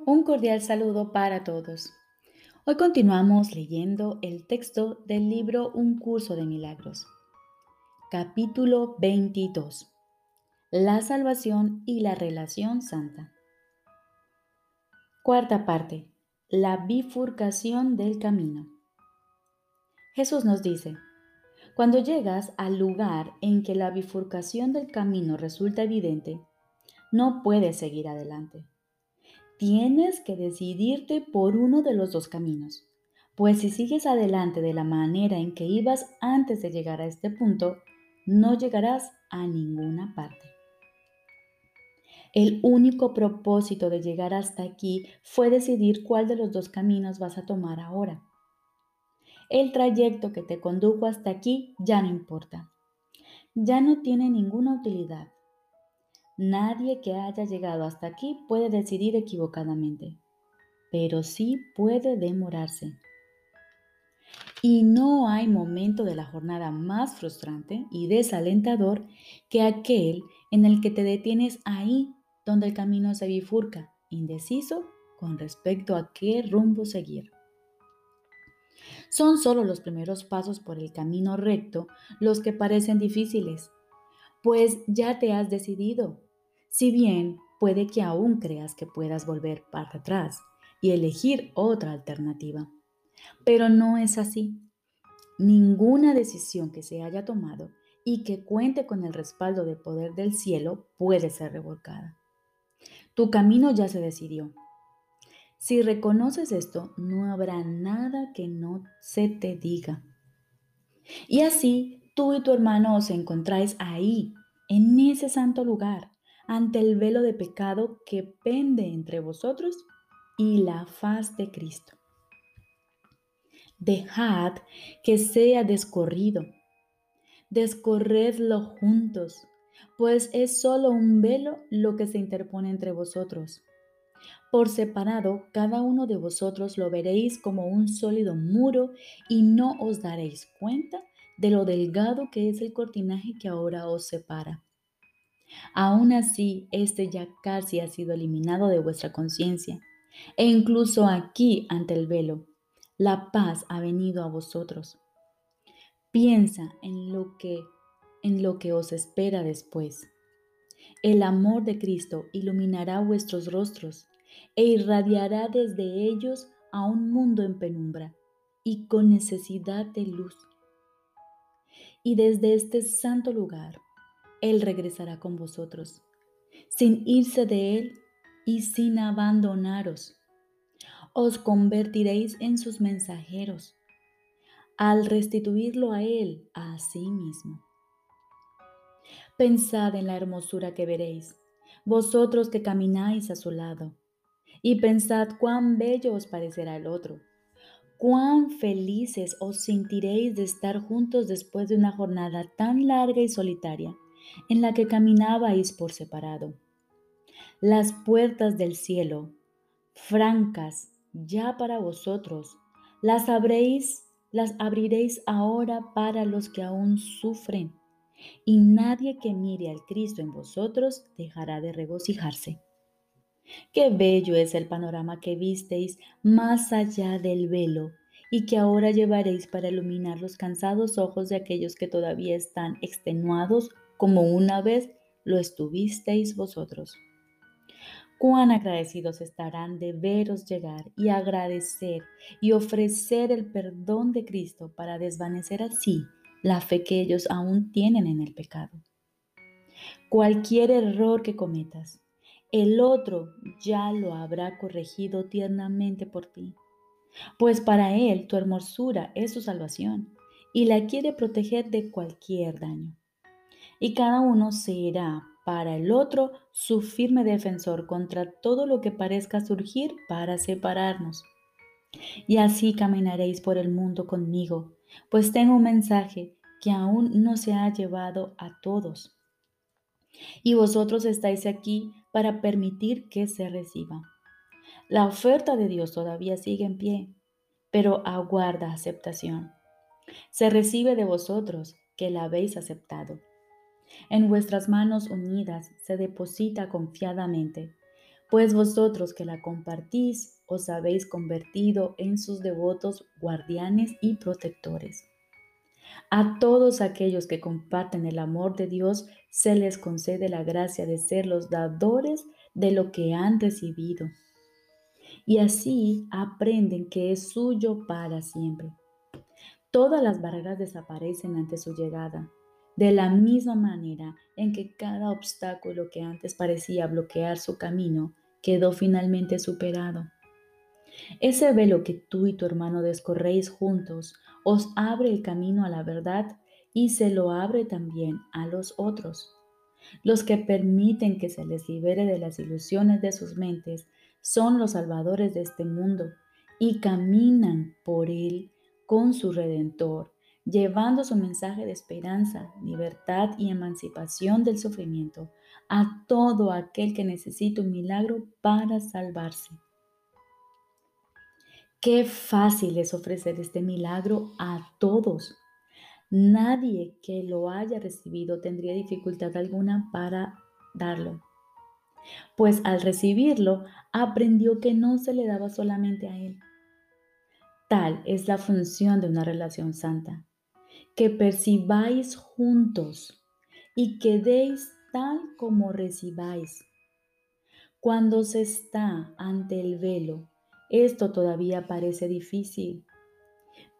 Un cordial saludo para todos. Hoy continuamos leyendo el texto del libro Un curso de milagros. Capítulo 22. La salvación y la relación santa. Cuarta parte. La bifurcación del camino. Jesús nos dice, cuando llegas al lugar en que la bifurcación del camino resulta evidente, no puedes seguir adelante Tienes que decidirte por uno de los dos caminos, pues si sigues adelante de la manera en que ibas antes de llegar a este punto, no llegarás a ninguna parte. El único propósito de llegar hasta aquí fue decidir cuál de los dos caminos vas a tomar ahora. El trayecto que te condujo hasta aquí ya no importa. Ya no tiene ninguna utilidad. Nadie que haya llegado hasta aquí puede decidir equivocadamente, pero sí puede demorarse. Y no hay momento de la jornada más frustrante y desalentador que aquel en el que te detienes ahí donde el camino se bifurca, indeciso con respecto a qué rumbo seguir. Son solo los primeros pasos por el camino recto los que parecen difíciles, pues ya te has decidido si bien puede que aún creas que puedas volver para atrás y elegir otra alternativa. Pero no es así. Ninguna decisión que se haya tomado y que cuente con el respaldo de poder del cielo puede ser revolcada. Tu camino ya se decidió. Si reconoces esto, no habrá nada que no se te diga. Y así tú y tu hermano os encontráis ahí, en ese santo lugar, ante el velo de pecado que pende entre vosotros y la faz de Cristo. Dejad que sea descorrido. Descorredlo juntos, pues es solo un velo lo que se interpone entre vosotros. Por separado, cada uno de vosotros lo veréis como un sólido muro y no os daréis cuenta de lo delgado que es el cortinaje que ahora os separa. Aún así, este ya casi ha sido eliminado de vuestra conciencia. E incluso aquí, ante el velo, la paz ha venido a vosotros. Piensa en lo que en lo que os espera después. El amor de Cristo iluminará vuestros rostros e irradiará desde ellos a un mundo en penumbra y con necesidad de luz. Y desde este santo lugar él regresará con vosotros, sin irse de Él y sin abandonaros. Os convertiréis en sus mensajeros al restituirlo a Él a sí mismo. Pensad en la hermosura que veréis, vosotros que camináis a su lado, y pensad cuán bello os parecerá el otro, cuán felices os sentiréis de estar juntos después de una jornada tan larga y solitaria en la que caminabais por separado. Las puertas del cielo, francas ya para vosotros, las abréis, las abriréis ahora para los que aún sufren, y nadie que mire al Cristo en vosotros dejará de regocijarse. Qué bello es el panorama que visteis más allá del velo y que ahora llevaréis para iluminar los cansados ojos de aquellos que todavía están extenuados como una vez lo estuvisteis vosotros. Cuán agradecidos estarán de veros llegar y agradecer y ofrecer el perdón de Cristo para desvanecer así la fe que ellos aún tienen en el pecado. Cualquier error que cometas, el otro ya lo habrá corregido tiernamente por ti, pues para él tu hermosura es su salvación y la quiere proteger de cualquier daño y cada uno será para el otro su firme defensor contra todo lo que parezca surgir para separarnos. Y así caminaréis por el mundo conmigo, pues tengo un mensaje que aún no se ha llevado a todos. Y vosotros estáis aquí para permitir que se reciba. La oferta de Dios todavía sigue en pie, pero aguarda aceptación. Se recibe de vosotros que la habéis aceptado en vuestras manos unidas se deposita confiadamente, pues vosotros que la compartís os habéis convertido en sus devotos guardianes y protectores. A todos aquellos que comparten el amor de Dios se les concede la gracia de ser los dadores de lo que han recibido. Y así aprenden que es suyo para siempre. Todas las barreras desaparecen ante su llegada, de la misma manera en que cada obstáculo que antes parecía bloquear su camino quedó finalmente superado. Ese velo que tú y tu hermano descorréis juntos os abre el camino a la verdad y se lo abre también a los otros. Los que permiten que se les libere de las ilusiones de sus mentes son los salvadores de este mundo y caminan por él con su redentor, llevando su mensaje de esperanza, libertad y emancipación del sufrimiento a todo aquel que necesita un milagro para salvarse. Qué fácil es ofrecer este milagro a todos. Nadie que lo haya recibido tendría dificultad alguna para darlo. Pues al recibirlo, aprendió que no se le daba solamente a él. Tal es la función de una relación santa, que percibáis juntos y que deis tal como recibáis. Cuando se está ante el velo, esto todavía parece difícil,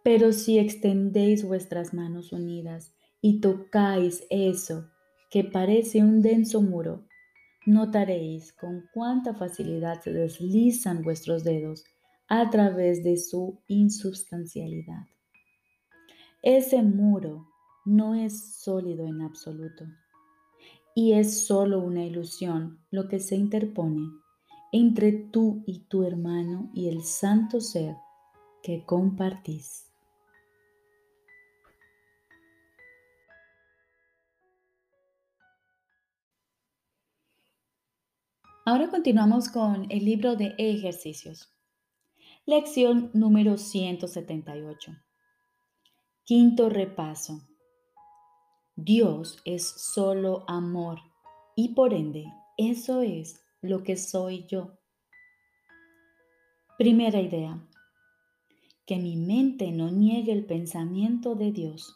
pero si extendéis vuestras manos unidas y tocáis eso que parece un denso muro, notaréis con cuánta facilidad se deslizan vuestros dedos a través de su insubstancialidad. Ese muro no es sólido en absoluto y es solo una ilusión lo que se interpone entre tú y tu hermano y el santo ser que compartís. Ahora continuamos con el libro de ejercicios. Lección número 178. Quinto repaso. Dios es solo amor y por ende eso es lo que soy yo. Primera idea. Que mi mente no niegue el pensamiento de Dios.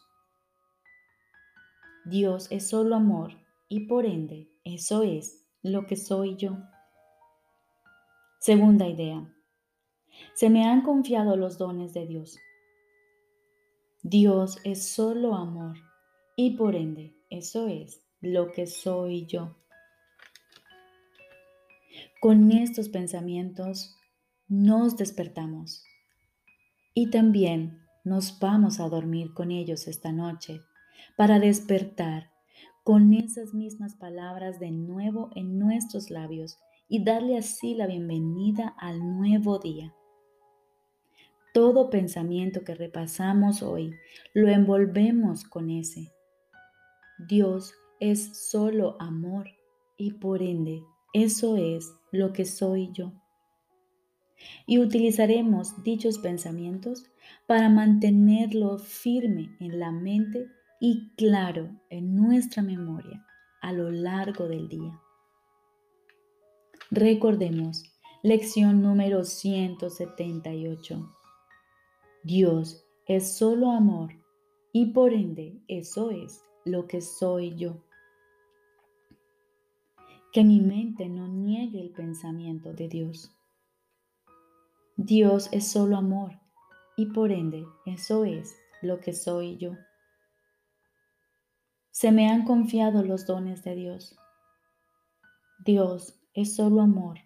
Dios es solo amor y por ende eso es lo que soy yo. Segunda idea. Se me han confiado los dones de Dios. Dios es solo amor y por ende eso es lo que soy yo. Con estos pensamientos nos despertamos y también nos vamos a dormir con ellos esta noche para despertar con esas mismas palabras de nuevo en nuestros labios y darle así la bienvenida al nuevo día. Todo pensamiento que repasamos hoy lo envolvemos con ese. Dios es solo amor y por ende eso es lo que soy yo. Y utilizaremos dichos pensamientos para mantenerlo firme en la mente y claro en nuestra memoria a lo largo del día. Recordemos, lección número 178. Dios es solo amor y por ende eso es lo que soy yo que mi mente no niegue el pensamiento de Dios. Dios es solo amor y por ende eso es lo que soy yo. Se me han confiado los dones de Dios. Dios es solo amor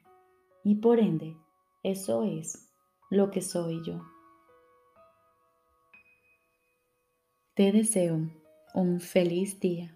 y por ende eso es lo que soy yo. Te deseo un feliz día.